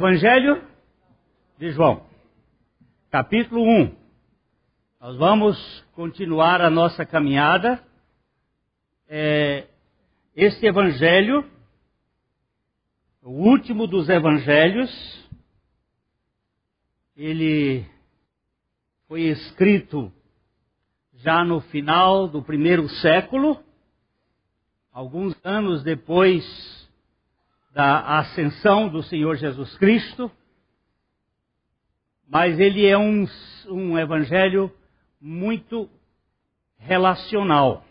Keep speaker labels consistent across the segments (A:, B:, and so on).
A: Evangelho de João, capítulo 1. Nós vamos continuar a nossa caminhada. É, este Evangelho, o último dos Evangelhos, ele foi escrito já no final do primeiro século, alguns anos depois da ascensão do Senhor Jesus Cristo, mas ele é um, um evangelho muito relacional.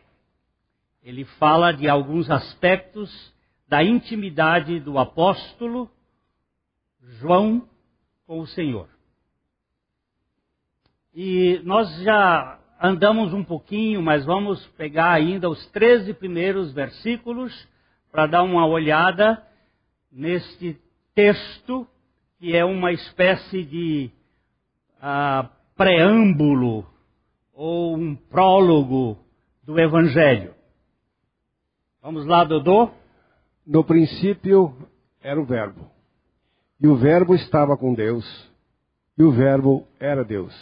A: Ele fala de alguns aspectos da intimidade do apóstolo João com o Senhor. E nós já andamos um pouquinho, mas vamos pegar ainda os 13 primeiros versículos para dar uma olhada neste texto, que é uma espécie de uh, preâmbulo ou um prólogo do Evangelho. Vamos lá, Dodô?
B: No princípio era o Verbo, e o Verbo estava com Deus, e o Verbo era Deus.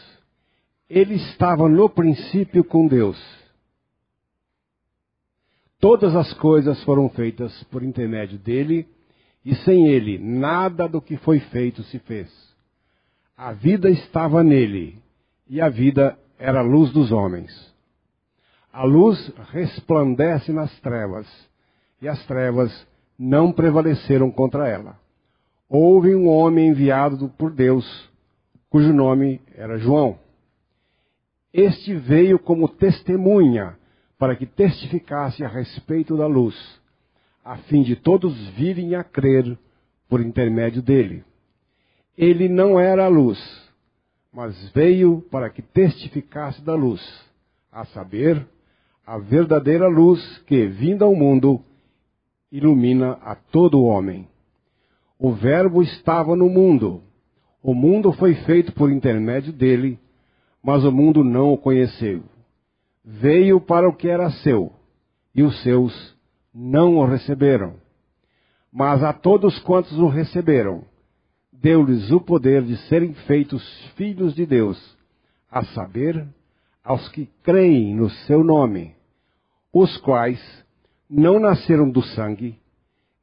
B: Ele estava no princípio com Deus. Todas as coisas foram feitas por intermédio dele, e sem ele nada do que foi feito se fez. A vida estava nele, e a vida era a luz dos homens. A luz resplandece nas trevas, e as trevas não prevaleceram contra ela. Houve um homem enviado por Deus, cujo nome era João. Este veio como testemunha, para que testificasse a respeito da luz a fim de todos virem a crer por intermédio dele. Ele não era a luz, mas veio para que testificasse da luz, a saber, a verdadeira luz que, vinda ao mundo, ilumina a todo homem. O Verbo estava no mundo. O mundo foi feito por intermédio dele, mas o mundo não o conheceu. Veio para o que era seu, e os seus não o receberam. Mas a todos quantos o receberam, deu-lhes o poder de serem feitos filhos de Deus, a saber, aos que creem no seu nome, os quais não nasceram do sangue,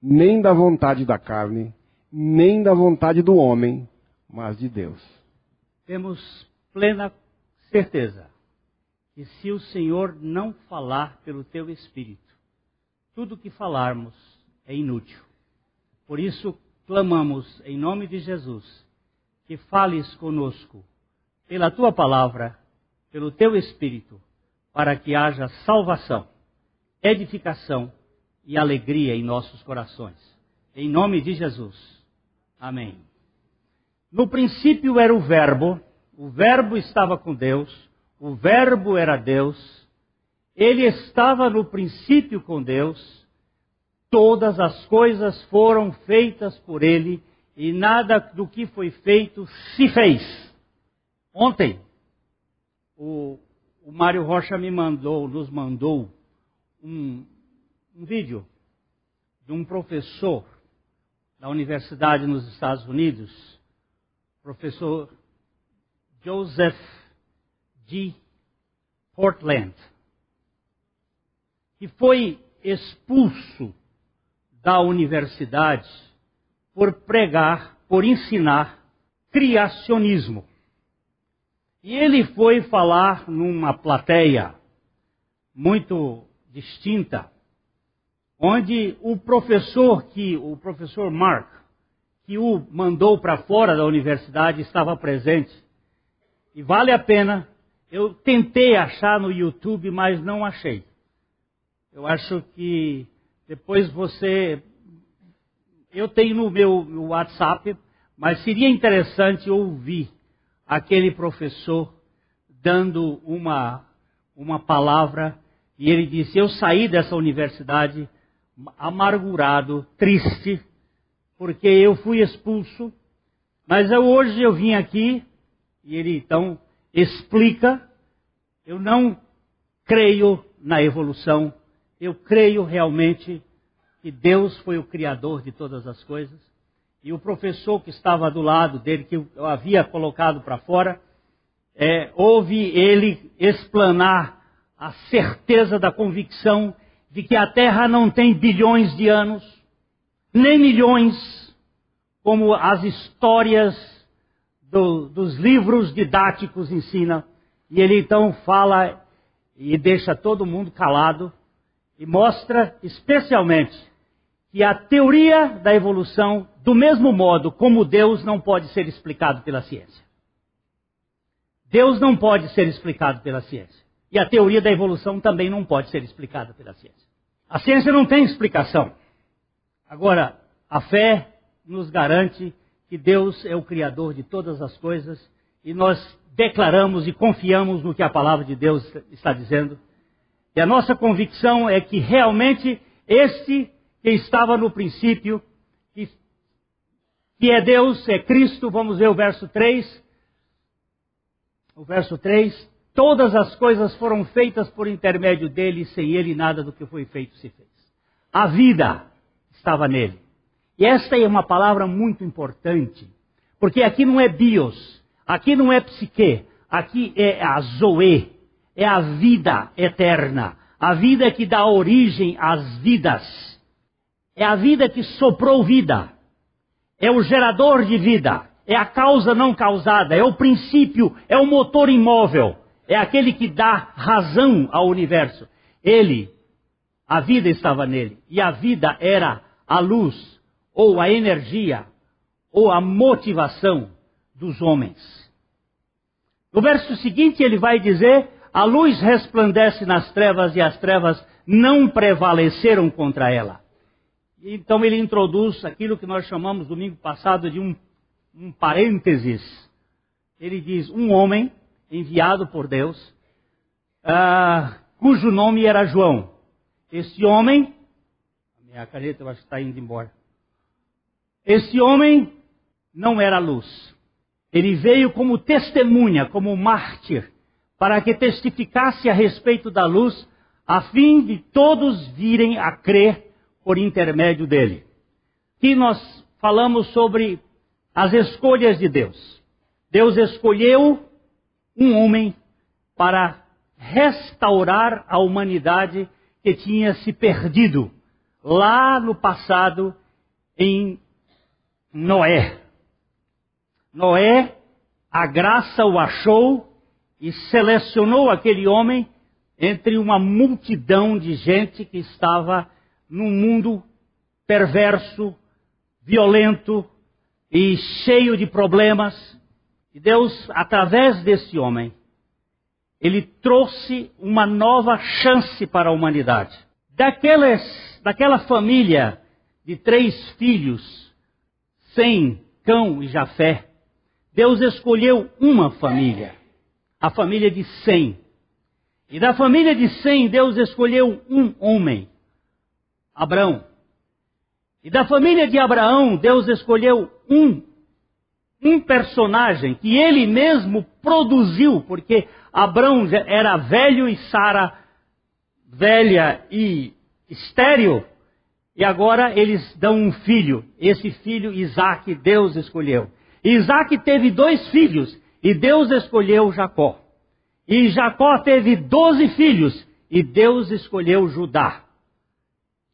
B: nem da vontade da carne, nem da vontade do homem, mas de Deus.
A: Temos plena certeza que se o Senhor não falar pelo teu espírito, tudo que falarmos é inútil. Por isso, clamamos em nome de Jesus que fales conosco pela tua palavra, pelo teu espírito, para que haja salvação, edificação e alegria em nossos corações. Em nome de Jesus. Amém. No princípio era o Verbo, o Verbo estava com Deus, o Verbo era Deus ele estava no princípio com Deus, todas as coisas foram feitas por ele e nada do que foi feito se fez. Ontem, o, o Mário Rocha me mandou, nos mandou um, um vídeo de um professor da universidade nos Estados Unidos, professor Joseph G. Portland que foi expulso da universidade por pregar, por ensinar criacionismo. E ele foi falar numa plateia muito distinta, onde o professor que o professor Mark que o mandou para fora da universidade estava presente. E vale a pena. Eu tentei achar no YouTube, mas não achei. Eu acho que depois você. Eu tenho no meu WhatsApp, mas seria interessante ouvir aquele professor dando uma, uma palavra e ele disse: Eu saí dessa universidade amargurado, triste, porque eu fui expulso, mas eu, hoje eu vim aqui e ele então explica: Eu não creio na evolução eu creio realmente que Deus foi o Criador de todas as coisas. e o professor que estava do lado dele, que eu havia colocado para fora, é, ouve ele explanar a certeza da convicção de que a Terra não tem bilhões de anos, nem milhões, como as histórias do, dos livros didáticos ensinam. E ele então fala e deixa todo mundo calado e mostra especialmente que a teoria da evolução, do mesmo modo como Deus não pode ser explicado pela ciência. Deus não pode ser explicado pela ciência. E a teoria da evolução também não pode ser explicada pela ciência. A ciência não tem explicação. Agora, a fé nos garante que Deus é o Criador de todas as coisas e nós declaramos e confiamos no que a palavra de Deus está dizendo. E a nossa convicção é que realmente este que estava no princípio, que, que é Deus, é Cristo, vamos ver o verso 3. O verso 3: Todas as coisas foram feitas por intermédio dele, e sem ele nada do que foi feito se fez. A vida estava nele. E esta é uma palavra muito importante, porque aqui não é bios, aqui não é psique, aqui é a zoe, é a vida eterna, a vida que dá origem às vidas. É a vida que soprou vida. É o gerador de vida. É a causa não causada. É o princípio. É o motor imóvel. É aquele que dá razão ao universo. Ele, a vida estava nele. E a vida era a luz, ou a energia, ou a motivação dos homens. No verso seguinte ele vai dizer: A luz resplandece nas trevas e as trevas não prevaleceram contra ela. Então ele introduz aquilo que nós chamamos domingo passado de um, um parênteses. Ele diz: um homem enviado por Deus, uh, cujo nome era João. Esse homem, a minha caneta eu acho que está indo embora. Esse homem não era luz. Ele veio como testemunha, como mártir, para que testificasse a respeito da luz, a fim de todos virem a crer por intermédio dele. Aqui nós falamos sobre as escolhas de Deus. Deus escolheu um homem para restaurar a humanidade que tinha se perdido lá no passado em Noé. Noé, a graça o achou e selecionou aquele homem entre uma multidão de gente que estava num mundo perverso, violento e cheio de problemas. E Deus, através desse homem, ele trouxe uma nova chance para a humanidade. Daquela família de três filhos, Sem, Cão e Jafé, Deus escolheu uma família, a família de Sem. E da família de Sem, Deus escolheu um homem, Abraão. E da família de Abraão, Deus escolheu um, um personagem que ele mesmo produziu, porque Abraão era velho e Sara velha e estéril, e agora eles dão um filho. Esse filho, Isaac, Deus escolheu. Isaac teve dois filhos, e Deus escolheu Jacó. E Jacó teve doze filhos, e Deus escolheu Judá.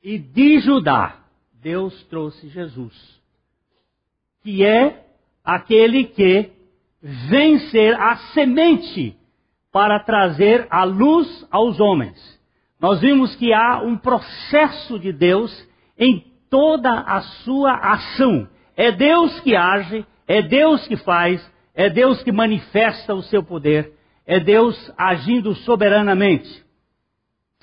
A: E de Judá, Deus trouxe Jesus, que é aquele que vem ser a semente para trazer a luz aos homens. Nós vimos que há um processo de Deus em toda a sua ação. É Deus que age, é Deus que faz, é Deus que manifesta o seu poder, é Deus agindo soberanamente.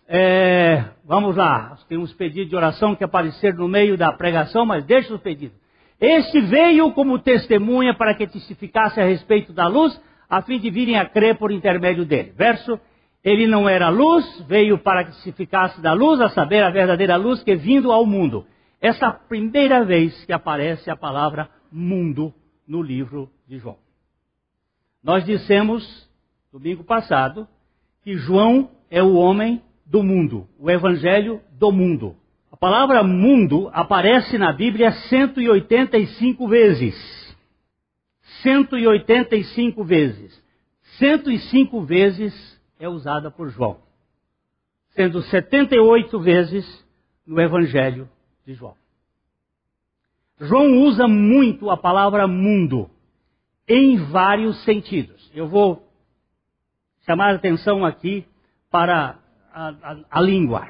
A: É, vamos lá, tem uns pedidos de oração que apareceram no meio da pregação, mas deixa os pedidos. Este veio como testemunha para que testificasse a respeito da luz, a fim de virem a crer por intermédio dele. Verso, ele não era luz, veio para que testificasse da luz, a saber, a verdadeira luz que vindo ao mundo. Essa é a primeira vez que aparece a palavra mundo no livro de João. Nós dissemos, domingo passado, que João é o homem do mundo, o evangelho do mundo. A palavra mundo aparece na Bíblia 185 vezes. 185 vezes. 105 vezes é usada por João, sendo 78 vezes no Evangelho de João. João usa muito a palavra mundo em vários sentidos. Eu vou chamar a atenção aqui para a, a, a língua.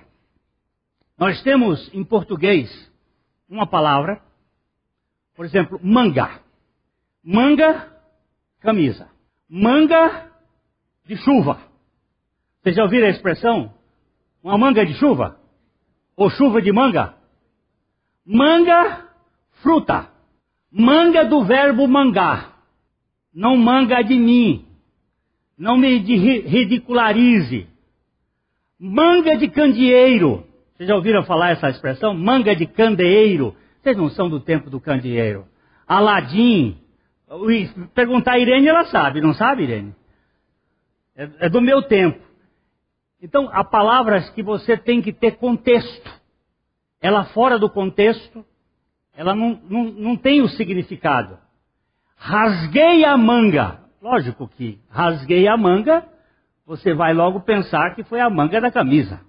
A: Nós temos em português uma palavra, por exemplo, manga. Manga, camisa. Manga de chuva. Vocês já ouviram a expressão? Uma manga de chuva? Ou chuva de manga? Manga, fruta. Manga do verbo mangar. Não manga de mim. Não me ridicularize. Manga de candeeiro. Vocês já ouviram falar essa expressão? Manga de candeeiro. Vocês não são do tempo do candeeiro. Aladim. Perguntar a Irene, ela sabe. Não sabe, Irene? É, é do meu tempo. Então, há palavras que você tem que ter contexto. Ela fora do contexto, ela não, não, não tem o significado. Rasguei a manga. Lógico que rasguei a manga, você vai logo pensar que foi a manga da camisa.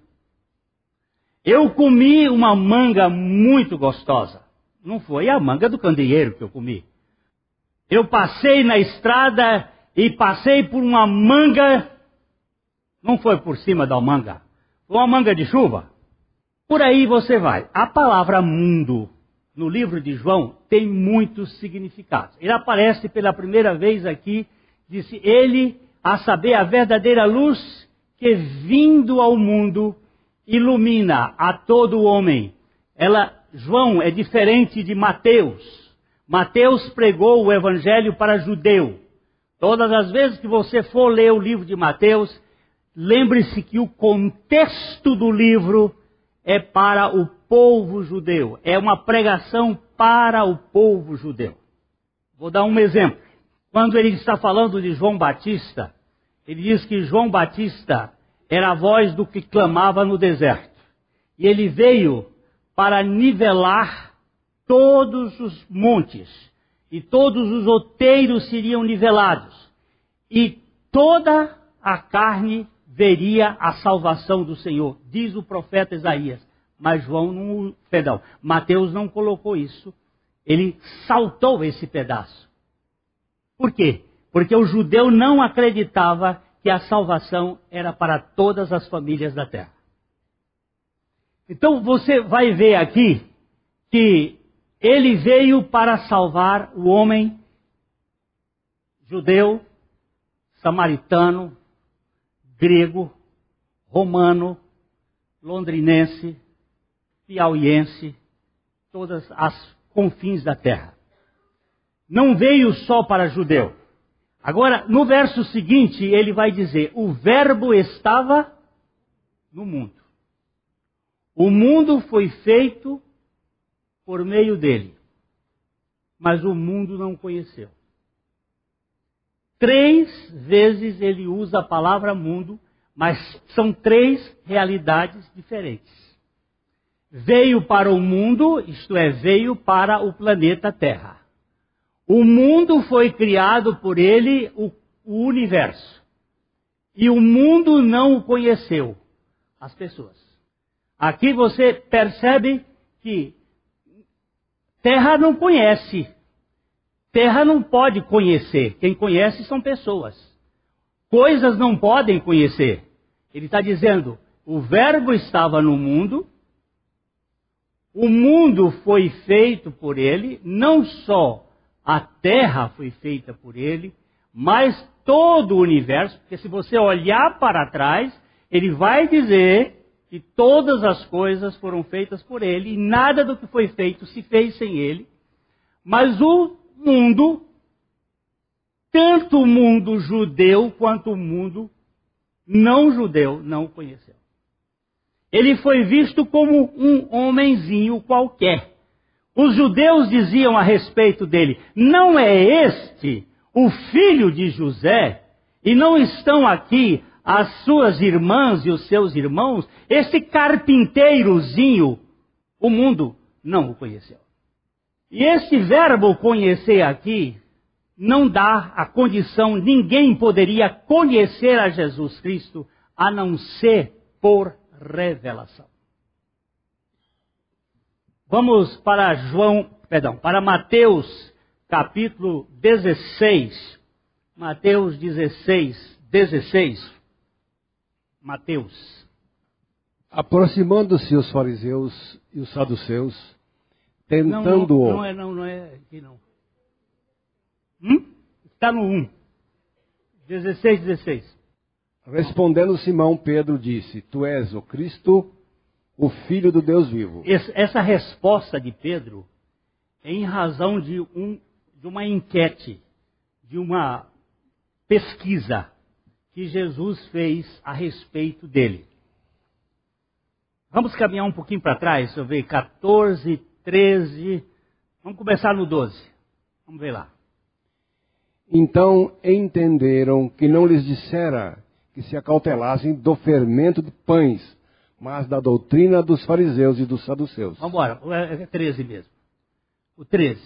A: Eu comi uma manga muito gostosa. Não foi a manga do candeeiro que eu comi. Eu passei na estrada e passei por uma manga. Não foi por cima da manga. Foi uma manga de chuva. Por aí você vai. A palavra mundo no livro de João tem muitos significados. Ele aparece pela primeira vez aqui, disse ele, a saber, a verdadeira luz que vindo ao mundo ilumina a todo homem. Ela, João é diferente de Mateus. Mateus pregou o evangelho para judeu. Todas as vezes que você for ler o livro de Mateus, lembre-se que o contexto do livro é para o povo judeu. É uma pregação para o povo judeu. Vou dar um exemplo. Quando ele está falando de João Batista, ele diz que João Batista era a voz do que clamava no deserto. E ele veio para nivelar todos os montes, e todos os outeiros seriam nivelados, e toda a carne veria a salvação do Senhor, diz o profeta Isaías. Mas João não, perdão, Mateus não colocou isso. Ele saltou esse pedaço. Por quê? Porque o judeu não acreditava que a salvação era para todas as famílias da terra. Então você vai ver aqui que ele veio para salvar o homem judeu, samaritano, grego, romano, londrinense, piauiense, todas as confins da terra. Não veio só para judeu. Agora, no verso seguinte, ele vai dizer: o Verbo estava no mundo. O mundo foi feito por meio dele, mas o mundo não conheceu. Três vezes ele usa a palavra mundo, mas são três realidades diferentes. Veio para o mundo, isto é, veio para o planeta Terra. O mundo foi criado por ele, o, o universo. E o mundo não o conheceu, as pessoas. Aqui você percebe que terra não conhece. Terra não pode conhecer. Quem conhece são pessoas. Coisas não podem conhecer. Ele está dizendo: o Verbo estava no mundo, o mundo foi feito por ele, não só a terra foi feita por ele, mas todo o universo, porque se você olhar para trás, ele vai dizer que todas as coisas foram feitas por ele e nada do que foi feito se fez sem ele. Mas o mundo, tanto o mundo judeu quanto o mundo não judeu, não o conheceu. Ele foi visto como um homenzinho qualquer. Os judeus diziam a respeito dele: não é este o filho de José? E não estão aqui as suas irmãs e os seus irmãos? Esse carpinteirozinho O mundo não o conheceu. E este verbo conhecer aqui não dá a condição, ninguém poderia conhecer a Jesus Cristo a não ser por revelação. Vamos para João, perdão, para Mateus capítulo 16. Mateus 16, 16. Mateus.
B: Aproximando-se os fariseus e os saduceus, tentando-o.
A: Não, não, não, é, não, não é aqui não. Hum? Está no 1. 16, 16.
B: Respondendo Simão, Pedro disse: Tu és o Cristo, o Filho do Deus vivo.
A: Essa resposta de Pedro é em razão de, um, de uma enquete, de uma pesquisa que Jesus fez a respeito dele. Vamos caminhar um pouquinho para trás, eu ver, 14, 13. Vamos começar no 12. Vamos ver lá.
B: Então entenderam que não lhes dissera que se acautelassem do fermento de pães, mas da doutrina dos fariseus e dos saduceus.
A: Vamos embora, é 13 mesmo. O 13.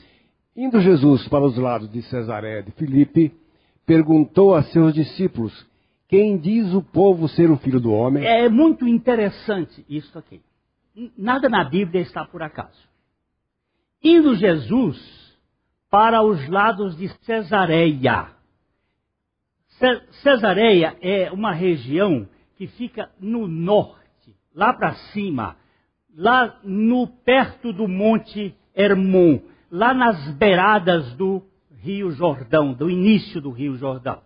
B: Indo Jesus para os lados de Cesaré de Filipe, perguntou a seus discípulos: Quem diz o povo ser o filho do homem?
A: É muito interessante isso aqui. Nada na Bíblia está por acaso. Indo Jesus para os lados de Cesareia. Cesareia é uma região que fica no norte, lá para cima, lá no perto do Monte Hermon, lá nas beiradas do Rio Jordão, do início do Rio Jordão.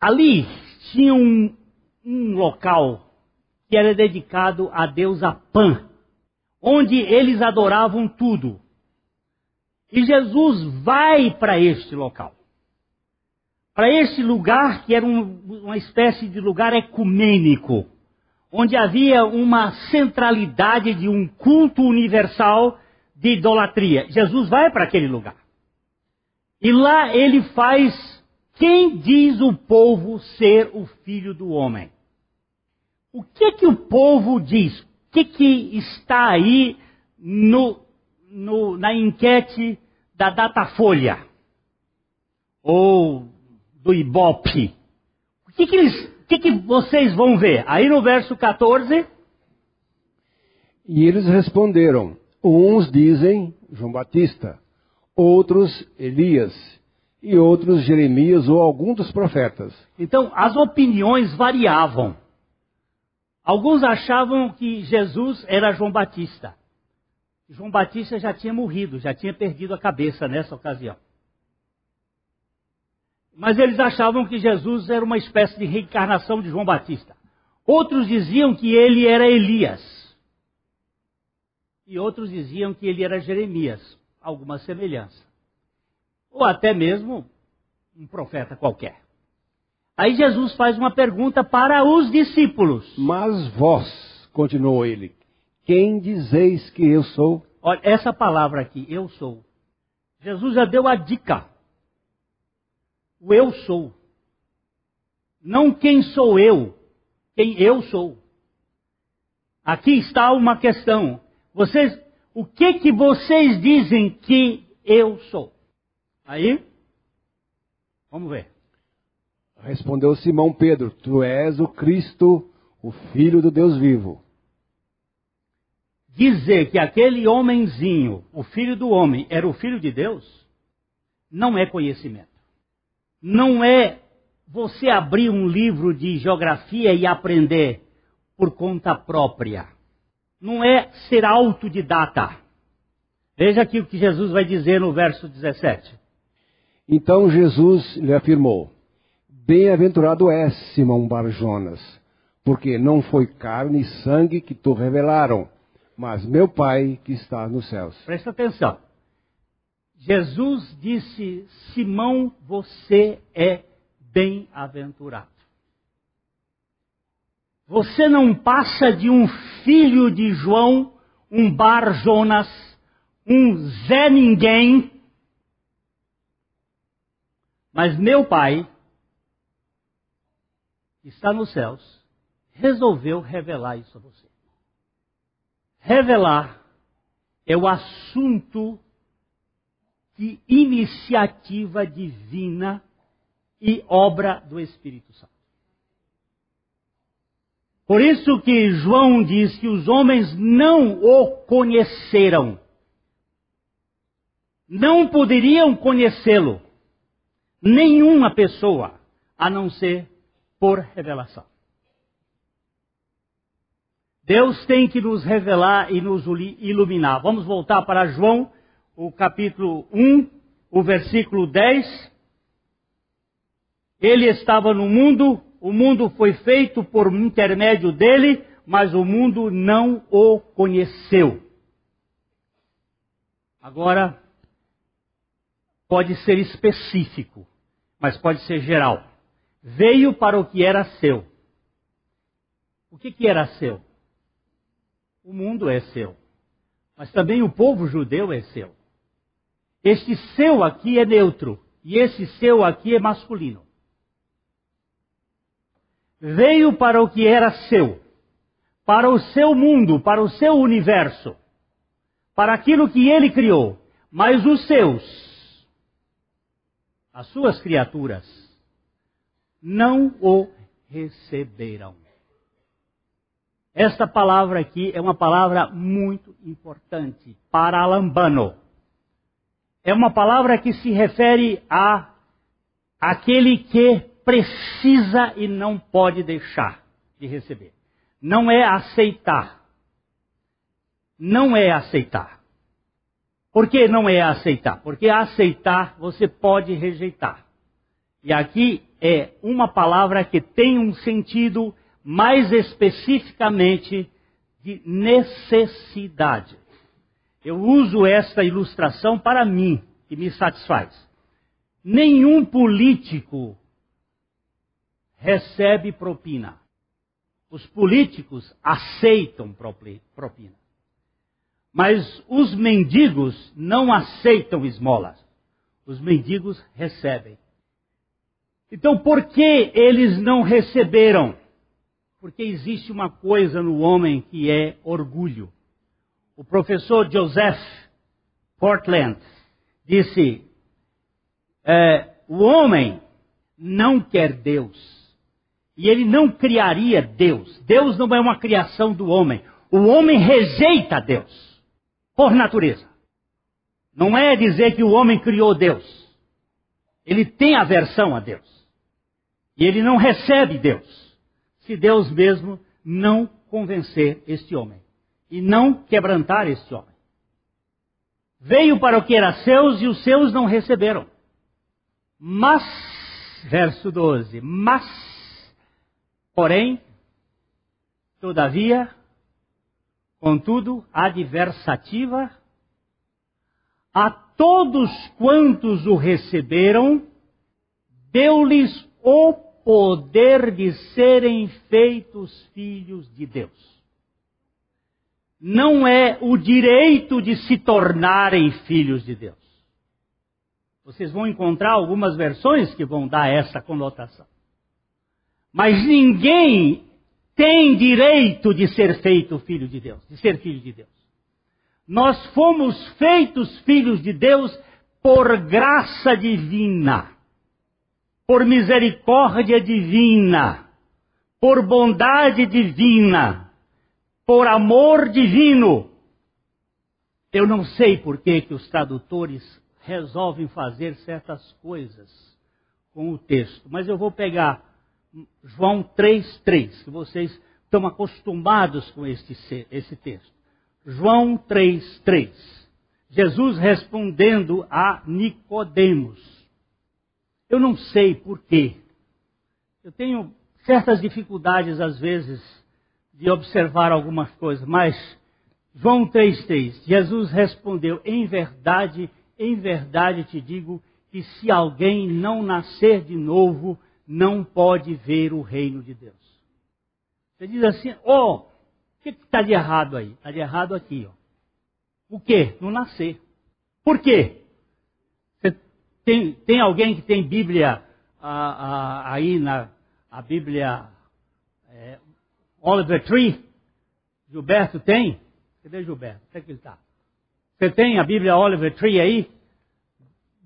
A: Ali tinha um, um local que era dedicado à deusa Pan, onde eles adoravam tudo. E Jesus vai para este local. Para este lugar que era um, uma espécie de lugar ecumênico, onde havia uma centralidade de um culto universal de idolatria. Jesus vai para aquele lugar. E lá ele faz quem diz o povo ser o filho do homem. O que que o povo diz? Que que está aí no no, na enquete da Datafolha ou do Ibope. O que, que, eles, que, que vocês vão ver? Aí no verso 14.
B: E eles responderam: uns dizem João Batista, outros Elias, e outros Jeremias ou algum dos profetas.
A: Então as opiniões variavam. Alguns achavam que Jesus era João Batista. João Batista já tinha morrido, já tinha perdido a cabeça nessa ocasião. Mas eles achavam que Jesus era uma espécie de reencarnação de João Batista. Outros diziam que ele era Elias. E outros diziam que ele era Jeremias, alguma semelhança. Ou até mesmo um profeta qualquer. Aí Jesus faz uma pergunta para os discípulos.
B: Mas vós, continuou ele, quem dizeis que eu sou?
A: Olha, essa palavra aqui, eu sou. Jesus já deu a dica. O eu sou. Não quem sou eu, quem eu sou. Aqui está uma questão. Vocês, o que que vocês dizem que eu sou? Aí, vamos ver.
B: Respondeu Simão Pedro: Tu és o Cristo, o Filho do Deus vivo
A: dizer que aquele homenzinho, o filho do homem, era o filho de Deus, não é conhecimento. Não é você abrir um livro de geografia e aprender por conta própria. Não é ser autodidata. Veja aqui o que Jesus vai dizer no verso 17.
B: Então Jesus lhe afirmou: Bem-aventurado és, Simão Barjonas, porque não foi carne e sangue que te revelaram, mas meu Pai que está nos céus.
A: Presta atenção. Jesus disse: Simão, você é bem-aventurado. Você não passa de um filho de João, um Bar Jonas, um Zé Ninguém. Mas meu pai, está nos céus, resolveu revelar isso a você revelar é o assunto de iniciativa divina e obra do Espírito Santo. Por isso que João diz que os homens não o conheceram. Não poderiam conhecê-lo. Nenhuma pessoa, a não ser por revelação. Deus tem que nos revelar e nos iluminar. Vamos voltar para João, o capítulo 1, o versículo 10. Ele estava no mundo, o mundo foi feito por intermédio dele, mas o mundo não o conheceu. Agora, pode ser específico, mas pode ser geral. Veio para o que era seu. O que, que era seu? O mundo é seu. Mas também o povo judeu é seu. Este seu aqui é neutro. E esse seu aqui é masculino. Veio para o que era seu. Para o seu mundo, para o seu universo. Para aquilo que ele criou. Mas os seus, as suas criaturas, não o receberam. Esta palavra aqui é uma palavra muito importante para Alambano. É uma palavra que se refere a aquele que precisa e não pode deixar de receber. Não é aceitar. Não é aceitar. Por que não é aceitar? Porque aceitar você pode rejeitar. E aqui é uma palavra que tem um sentido mais especificamente de necessidade. Eu uso esta ilustração para mim, que me satisfaz. Nenhum político recebe propina. Os políticos aceitam propina. Mas os mendigos não aceitam esmolas. Os mendigos recebem. Então, por que eles não receberam? Porque existe uma coisa no homem que é orgulho. O professor Joseph Portland disse: é, o homem não quer Deus. E ele não criaria Deus. Deus não é uma criação do homem. O homem rejeita Deus, por natureza. Não é dizer que o homem criou Deus. Ele tem aversão a Deus. E ele não recebe Deus se Deus mesmo não convencer este homem e não quebrantar este homem. Veio para o que era seus e os seus não receberam. Mas, verso 12, mas, porém, todavia, contudo, adversativa, a todos quantos o receberam, deu-lhes o poder de serem feitos filhos de Deus. Não é o direito de se tornarem filhos de Deus. Vocês vão encontrar algumas versões que vão dar essa conotação. Mas ninguém tem direito de ser feito filho de Deus, de ser filho de Deus. Nós fomos feitos filhos de Deus por graça divina por misericórdia divina, por bondade divina, por amor divino. Eu não sei por que, que os tradutores resolvem fazer certas coisas com o texto, mas eu vou pegar João 3,3, que vocês estão acostumados com este, esse texto. João 3,3. Jesus respondendo a Nicodemos. Eu não sei por quê. Eu tenho certas dificuldades, às vezes, de observar algumas coisas, mas João 3,3, Jesus respondeu: Em verdade, em verdade te digo que se alguém não nascer de novo, não pode ver o reino de Deus. Você diz assim: Oh, que está de errado aí? Está de errado aqui, ó. O que? Não nascer. Por quê? Tem, tem alguém que tem Bíblia ah, ah, aí na a Bíblia é, Oliver Tree? Gilberto tem? Cadê Gilberto? Onde é que ele está? Você tem a Bíblia Oliver Tree aí?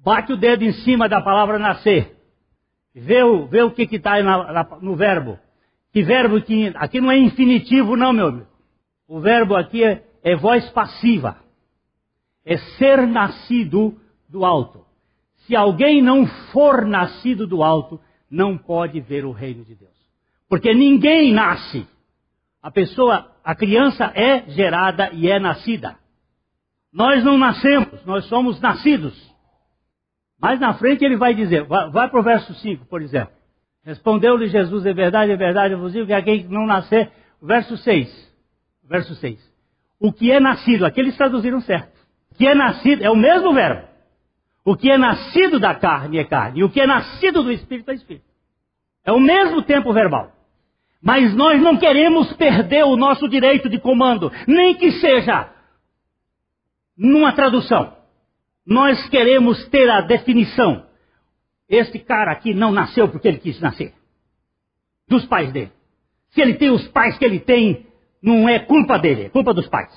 A: Bate o dedo em cima da palavra nascer. Vê o, vê o que está no verbo. Que verbo que. Aqui não é infinitivo, não, meu amigo. O verbo aqui é, é voz passiva. É ser nascido do alto. Se alguém não for nascido do alto, não pode ver o reino de Deus. Porque ninguém nasce. A pessoa, a criança é gerada e é nascida. Nós não nascemos, nós somos nascidos. Mais na frente ele vai dizer, vai, vai para o verso 5, por exemplo. Respondeu-lhe Jesus, é verdade, é verdade, eu vos digo que aquele que não nascer, verso 6. Verso 6. O que é nascido, aqui eles traduziram certo. O que é nascido, é o mesmo verbo. O que é nascido da carne é carne, e o que é nascido do Espírito é Espírito. É o mesmo tempo verbal. Mas nós não queremos perder o nosso direito de comando, nem que seja numa tradução. Nós queremos ter a definição. Este cara aqui não nasceu porque ele quis nascer. Dos pais dele. Se ele tem os pais que ele tem, não é culpa dele, é culpa dos pais.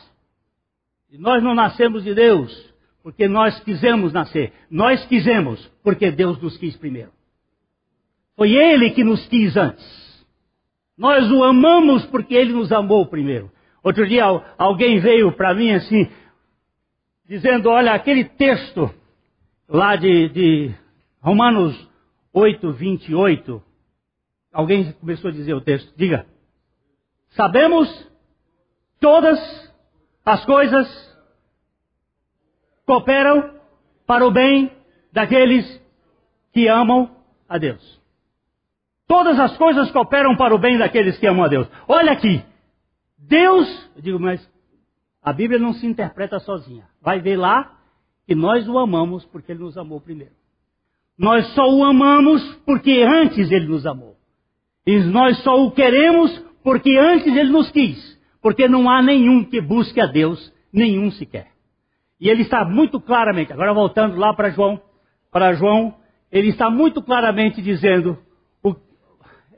A: E nós não nascemos de Deus porque nós quisemos nascer. Nós quisemos porque Deus nos quis primeiro. Foi Ele que nos quis antes. Nós o amamos porque Ele nos amou primeiro. Outro dia alguém veio para mim assim, dizendo: Olha, aquele texto lá de, de Romanos 8, 28. Alguém começou a dizer o texto, diga. Sabemos todas as coisas cooperam para o bem daqueles que amam a Deus. Todas as coisas cooperam para o bem daqueles que amam a Deus. Olha aqui. Deus, eu digo, mas a Bíblia não se interpreta sozinha. Vai ver lá que nós o amamos porque ele nos amou primeiro. Nós só o amamos porque antes ele nos amou. E nós só o queremos porque antes ele nos quis. Porque não há nenhum que busque a Deus, nenhum sequer. E ele está muito claramente, agora voltando lá para João, para João, ele está muito claramente dizendo, o,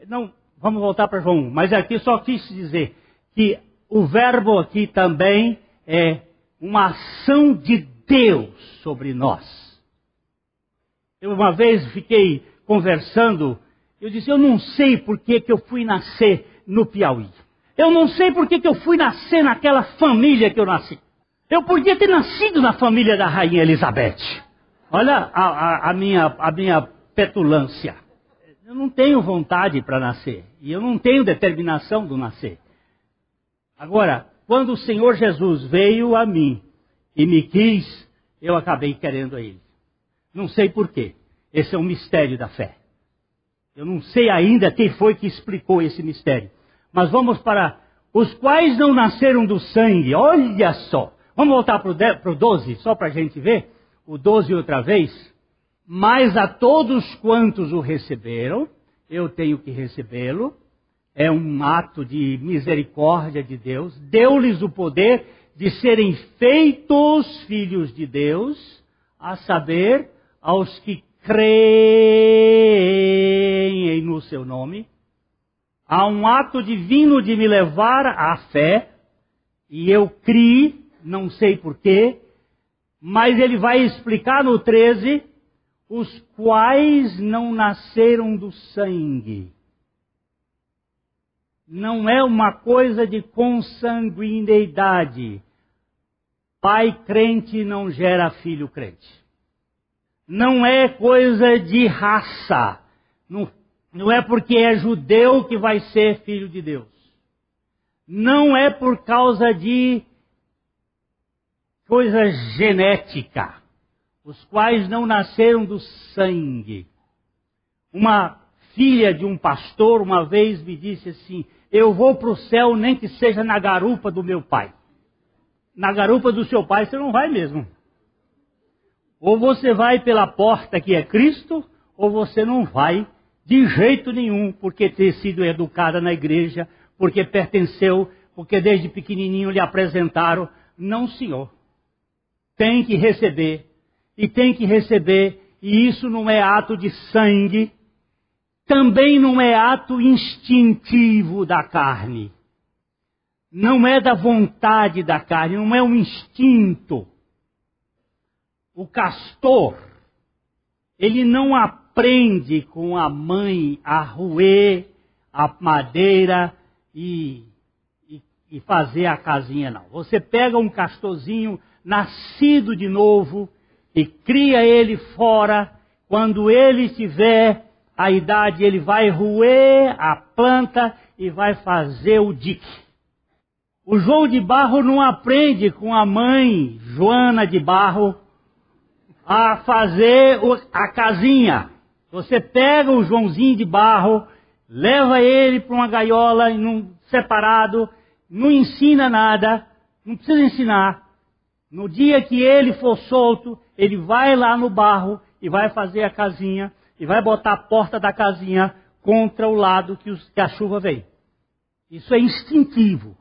A: não, vamos voltar para João 1, mas aqui só quis dizer que o verbo aqui também é uma ação de Deus sobre nós. Eu uma vez fiquei conversando, eu disse, eu não sei por que, que eu fui nascer no Piauí. Eu não sei por que, eu fui nascer naquela família que eu nasci. Eu podia ter nascido na família da Rainha Elizabeth. Olha a, a, a minha, a minha petulância. Eu não tenho vontade para nascer. E eu não tenho determinação do nascer. Agora, quando o Senhor Jesus veio a mim e me quis, eu acabei querendo a Ele. Não sei porquê. Esse é um mistério da fé. Eu não sei ainda quem foi que explicou esse mistério. Mas vamos para os quais não nasceram do sangue. Olha só. Vamos voltar para o 12, só para a gente ver. O 12 outra vez. Mas a todos quantos o receberam, eu tenho que recebê-lo é um ato de misericórdia de Deus, deu-lhes o poder de serem feitos filhos de Deus, a saber, aos que creem no seu nome. Há um ato divino de me levar à fé, e eu criei, não sei porquê, mas ele vai explicar no 13, os quais não nasceram do sangue não é uma coisa de consanguineidade. Pai crente não gera filho crente. Não é coisa de raça. Não, não é porque é judeu que vai ser filho de Deus. Não é por causa de coisa genética, os quais não nasceram do sangue. Uma filha de um pastor uma vez me disse assim: Eu vou para o céu nem que seja na garupa do meu pai. Na garupa do seu pai você não vai mesmo. Ou você vai pela porta que é Cristo, ou você não vai de jeito nenhum, porque ter sido educada na igreja, porque pertenceu, porque desde pequenininho lhe apresentaram. Não, senhor. Tem que receber. E tem que receber. E isso não é ato de sangue, também não é ato instintivo da carne. Não é da vontade da carne, não é um instinto. o castor, ele não aprende com a mãe a roer a madeira e, e, e fazer a casinha, não. Você pega um castorzinho nascido de novo e cria ele fora. Quando ele tiver a idade, ele vai roer a planta e vai fazer o dique. O João de Barro não aprende com a mãe Joana de Barro a fazer a casinha. Você pega o Joãozinho de Barro, leva ele para uma gaiola num, separado, não ensina nada, não precisa ensinar. No dia que ele for solto, ele vai lá no barro e vai fazer a casinha e vai botar a porta da casinha contra o lado que, a chuva vem. Isso é instintivo.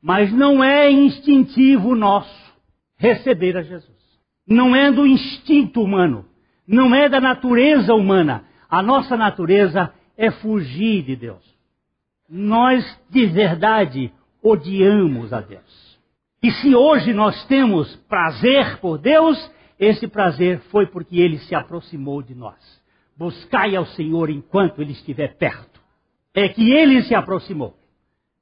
A: Mas não é instintivo nosso receber a Jesus. Não é do instinto humano. Não é da natureza humana. A nossa natureza é fugir de Deus. Nós, de verdade, odiamos a Deus. E se hoje nós temos prazer por Deus, esse prazer foi porque ele se aproximou de nós. Buscai ao Senhor enquanto ele estiver perto. É que ele se aproximou.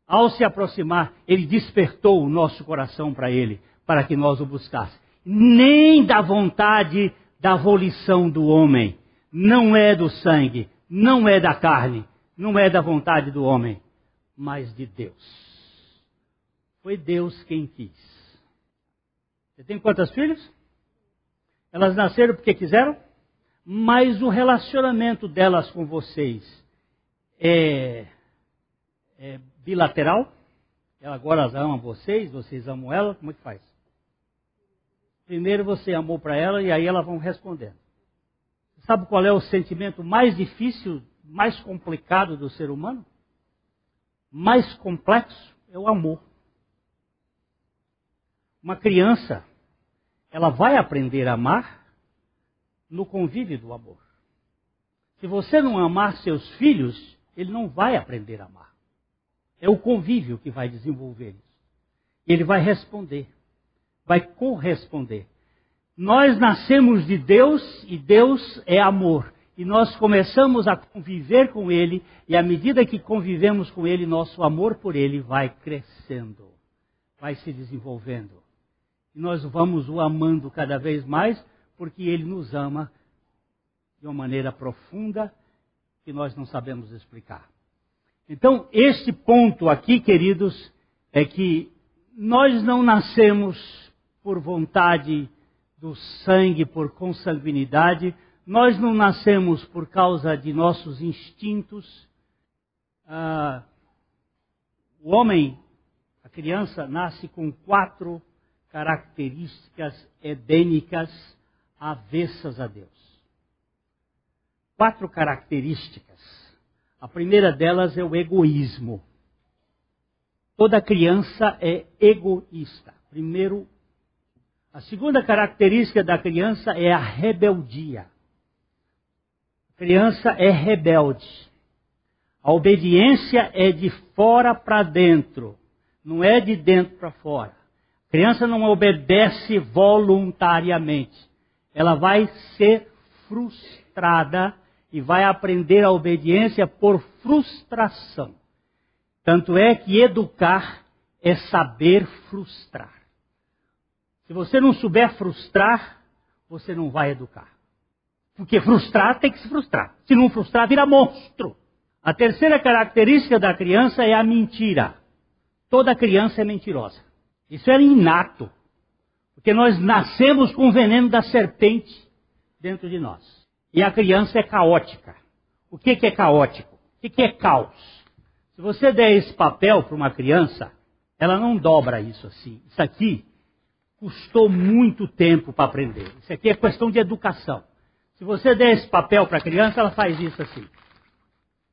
A: Ao se aproximar, ele despertou o nosso coração para ele, para que nós o buscássemos. Nem da vontade da volição do homem, não é do sangue, não é da carne, não é da vontade do homem, mas de Deus. Foi Deus quem quis. Você tem quantas filhas? Elas nasceram porque quiseram, mas o relacionamento delas com vocês é, é bilateral? Ela agora ama vocês, vocês amam ela, como é que faz? Primeiro você amou para ela e aí elas vão respondendo. Sabe qual é o sentimento mais difícil, mais complicado do ser humano? Mais complexo? É o amor. Uma criança, ela vai aprender a amar no convívio do amor. Se você não amar seus filhos, ele não vai aprender a amar. É o convívio que vai desenvolver isso. Ele vai responder, vai corresponder. Nós nascemos de Deus e Deus é amor. E nós começamos a conviver com Ele, e à medida que convivemos com Ele, nosso amor por Ele vai crescendo, vai se desenvolvendo. E nós vamos o amando cada vez mais, porque Ele nos ama de uma maneira profunda que nós não sabemos explicar. Então, este ponto aqui, queridos, é que nós não nascemos por vontade do sangue, por consanguinidade, nós não nascemos por causa de nossos instintos. Ah, o homem, a criança, nasce com quatro características edênicas avessas a Deus. Quatro características a primeira delas é o egoísmo. Toda criança é egoísta. Primeiro, a segunda característica da criança é a rebeldia. A criança é rebelde. A obediência é de fora para dentro, não é de dentro para fora. A criança não obedece voluntariamente. Ela vai ser frustrada e vai aprender a obediência por frustração. Tanto é que educar é saber frustrar. Se você não souber frustrar, você não vai educar. Porque frustrar tem que se frustrar. Se não frustrar, vira monstro. A terceira característica da criança é a mentira. Toda criança é mentirosa. Isso é inato. Porque nós nascemos com o veneno da serpente dentro de nós. E a criança é caótica. O que, que é caótico? O que, que é caos? Se você der esse papel para uma criança, ela não dobra isso assim. Isso aqui custou muito tempo para aprender. Isso aqui é questão de educação. Se você der esse papel para a criança, ela faz isso assim.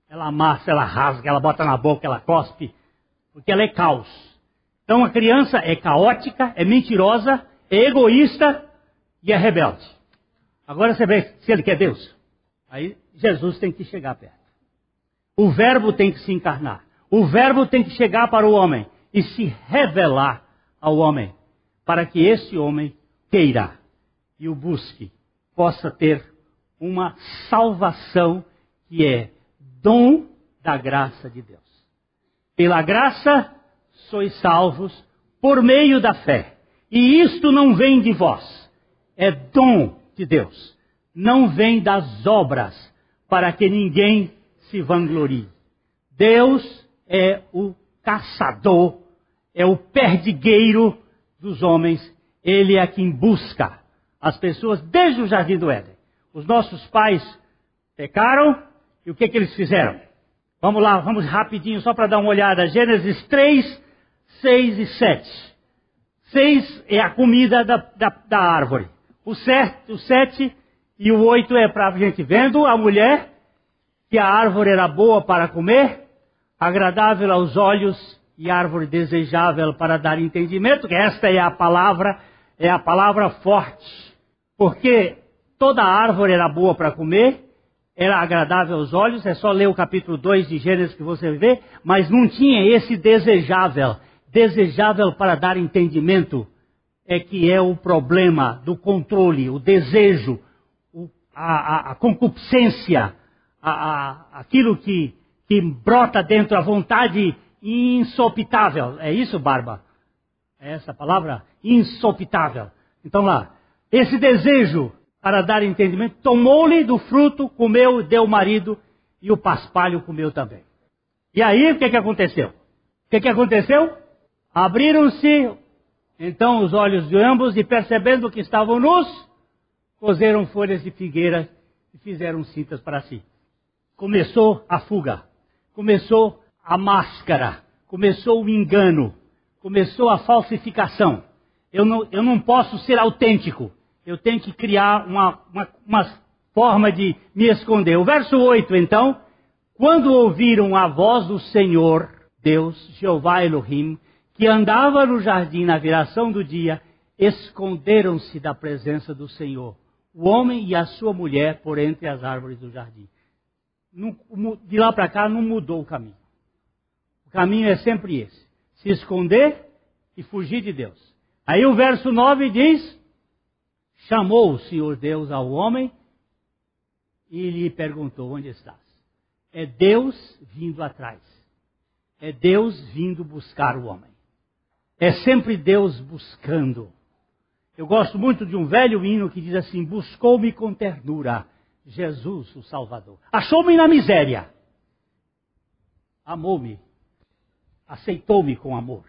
A: Ela amassa, ela rasga, ela bota na boca, ela cospe, porque ela é caos. Então a criança é caótica, é mentirosa, é egoísta e é rebelde. Agora você vê se ele quer Deus. Aí Jesus tem que chegar perto. O Verbo tem que se encarnar. O Verbo tem que chegar para o homem e se revelar ao homem, para que esse homem queira e o busque, possa ter uma salvação que é dom da graça de Deus. Pela graça sois salvos por meio da fé. E isto não vem de vós, é dom de Deus. Não vem das obras, para que ninguém se vanglorie. Deus é o caçador, é o perdigueiro dos homens. Ele é quem busca as pessoas desde o jardim do Éden. Os nossos pais pecaram e o que, que eles fizeram? Vamos lá, vamos rapidinho só para dar uma olhada. Gênesis 3, 6 e 7. 6 é a comida da, da, da árvore. O 7, o 7 e o 8 é para a gente vendo a mulher que a árvore era boa para comer, agradável aos olhos e árvore desejável para dar entendimento, que esta é a palavra, é a palavra forte. Porque toda árvore era boa para comer, era agradável aos olhos, é só ler o capítulo 2 de Gênesis que você vê, mas não tinha esse desejável, desejável para dar entendimento, é que é o problema do controle, o desejo, a, a, a, concupiscência, a, aquilo que, que brota dentro, a vontade insopitável. É isso, Barba? É essa palavra? Insopitável. Então lá, esse desejo para dar entendimento, tomou-lhe do fruto, comeu, deu o marido e o paspalho comeu também. E aí o que, que aconteceu? O que, que aconteceu? Abriram-se então os olhos de ambos e percebendo que estavam nus, cozeram folhas de figueira e fizeram cintas para si. Começou a fuga, começou a máscara, começou o engano, começou a falsificação. Eu não, eu não posso ser autêntico, eu tenho que criar uma, uma, uma forma de me esconder. O verso 8, então, quando ouviram a voz do Senhor, Deus, Jeová Elohim, que andava no jardim na viração do dia, esconderam-se da presença do Senhor, o homem e a sua mulher por entre as árvores do jardim. De lá para cá não mudou o caminho. Caminho é sempre esse: se esconder e fugir de Deus. Aí o verso 9 diz: Chamou o Senhor Deus ao homem e lhe perguntou: Onde estás? É Deus vindo atrás. É Deus vindo buscar o homem. É sempre Deus buscando. Eu gosto muito de um velho hino que diz assim: Buscou-me com ternura, Jesus, o Salvador. Achou-me na miséria. Amou-me. Aceitou-me com amor.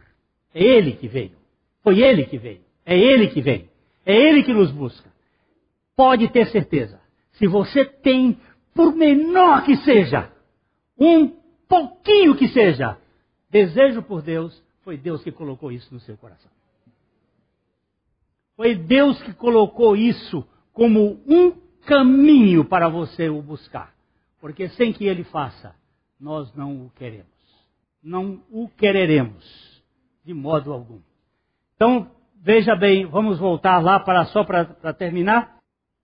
A: É Ele que veio. Foi Ele que veio. É Ele que veio. É Ele que nos busca. Pode ter certeza. Se você tem, por menor que seja, um pouquinho que seja, desejo por Deus, foi Deus que colocou isso no seu coração. Foi Deus que colocou isso como um caminho para você o buscar. Porque sem que Ele faça, nós não o queremos. Não o quereremos, de modo algum. Então, veja bem, vamos voltar lá para só para terminar.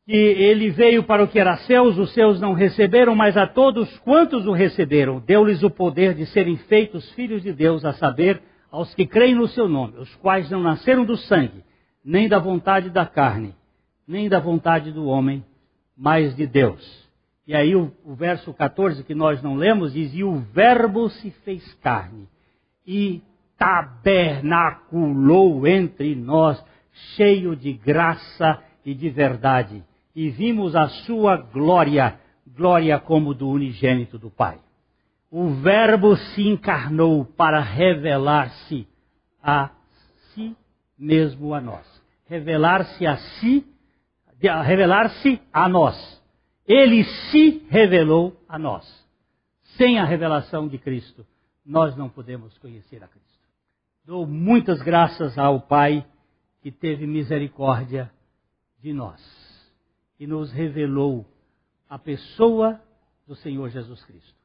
A: Que ele veio para o que era seus, os seus não receberam, mas a todos quantos o receberam, deu-lhes o poder de serem feitos filhos de Deus, a saber, aos que creem no seu nome, os quais não nasceram do sangue, nem da vontade da carne, nem da vontade do homem, mas de Deus. E aí o, o verso 14 que nós não lemos diz: E o Verbo se fez carne e tabernaculou entre nós, cheio de graça e de verdade, e vimos a sua glória, glória como do unigênito do Pai. O Verbo se encarnou para revelar-se a si mesmo a nós. Revelar-se a si, revelar-se a nós. Ele se revelou a nós. Sem a revelação de Cristo, nós não podemos conhecer a Cristo. Dou muitas graças ao Pai que teve misericórdia de nós e nos revelou a pessoa do Senhor Jesus Cristo.